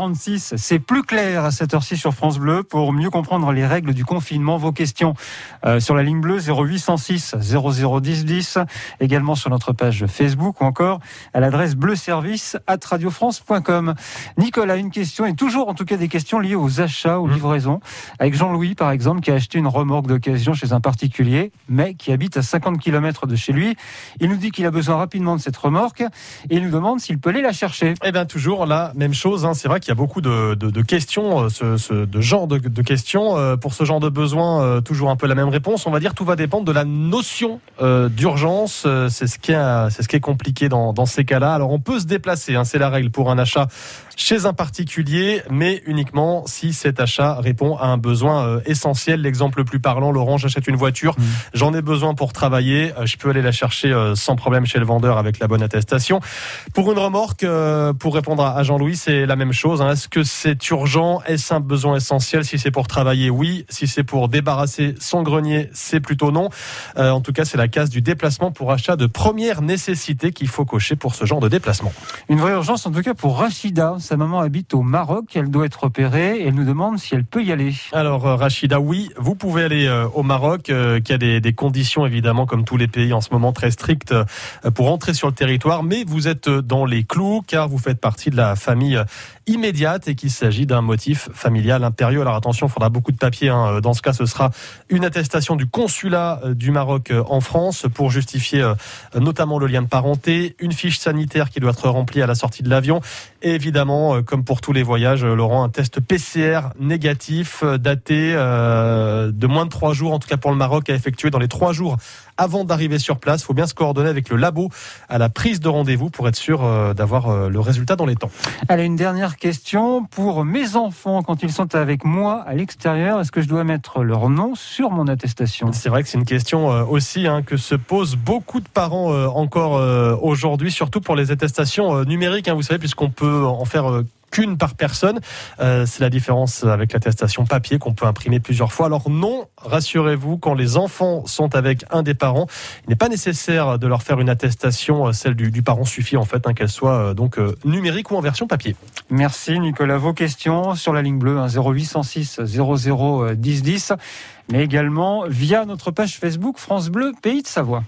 36, c'est plus clair à cette heure-ci sur France Bleu pour mieux comprendre les règles du confinement. Vos questions euh, sur la ligne bleue 0806 0010 10, également sur notre page Facebook ou encore à l'adresse bleuservice at radiofrance.com. Nicolas, une question et toujours en tout cas des questions liées aux achats, aux mmh. livraisons. Avec Jean-Louis par exemple qui a acheté une remorque d'occasion chez un particulier mais qui habite à 50 km de chez lui. Il nous dit qu'il a besoin rapidement de cette remorque et il nous demande s'il peut aller la chercher. Eh bien toujours la même chose, hein. c'est vrai il y a beaucoup de, questions, euh, ce, de genre de, questions. Euh, pour ce genre de besoin, euh, toujours un peu la même réponse. On va dire tout va dépendre de la notion d'urgence. C'est ce qui est, c'est ce qui est compliqué dans, dans ces cas-là. Alors on peut se déplacer, hein, c'est la règle pour un achat chez un particulier, mais uniquement si cet achat répond à un besoin essentiel. L'exemple le plus parlant, Laurent, j'achète une voiture, mmh. j'en ai besoin pour travailler, je peux aller la chercher sans problème chez le vendeur avec la bonne attestation. Pour une remorque, pour répondre à Jean-Louis, c'est la même chose. Hein. Est-ce que c'est urgent? Est-ce un besoin essentiel? Si c'est pour travailler, oui. Si c'est pour débarrasser son grenier, c'est plutôt non. Euh, en tout cas, c'est la case du déplacement pour achat de première nécessité qu'il faut cocher pour ce genre de déplacement. Une vraie urgence, en tout cas, pour Rachida. Sa maman habite au Maroc. Elle doit être opérée et elle nous demande si elle peut y aller. Alors, euh, Rachida, oui, vous pouvez aller euh, au Maroc, qui a des, des, conditions, évidemment, comme tous les pays en ce moment, très strictes pour entrer sur le territoire. Mais vous êtes dans les clous, car vous faites partie de la famille immédiate et qu'il s'agit d'un motif familial impérieux. Alors attention, il faudra beaucoup de papiers. Hein. Dans ce cas, ce sera une attestation du consulat euh, du Maroc euh, en France pour justifier euh, notamment le lien de parenté, une fiche sanitaire qui doit être remplie à la sortie de l'avion et évidemment, comme pour tous les voyages, Laurent, un test PCR négatif daté de moins de trois jours, en tout cas pour le Maroc, à effectuer dans les trois jours avant d'arriver sur place. Il faut bien se coordonner avec le labo à la prise de rendez-vous pour être sûr d'avoir le résultat dans les temps. Allez, une dernière question pour mes enfants quand ils sont avec moi à l'extérieur. Est-ce que je dois mettre leur nom sur mon attestation? C'est vrai que c'est une question euh, aussi hein, que se posent beaucoup de parents euh, encore euh, aujourd'hui, surtout pour les attestations numériques. Hein, vous savez, puisqu'on peut en faire qu'une par personne. Euh, c'est la différence avec l'attestation papier qu'on peut imprimer plusieurs fois. Alors non, rassurez-vous, quand les enfants sont avec un des parents, il n'est pas nécessaire de leur faire une attestation. Euh, celle du, parent suffit en fait, hein, qu'elle soit euh, donc numérique ou en version papier. Merci Nicolas. Vos questions sur la ligne bleue 0806 00 10 10, mais également via notre page Facebook France Bleu Pays de Savoie.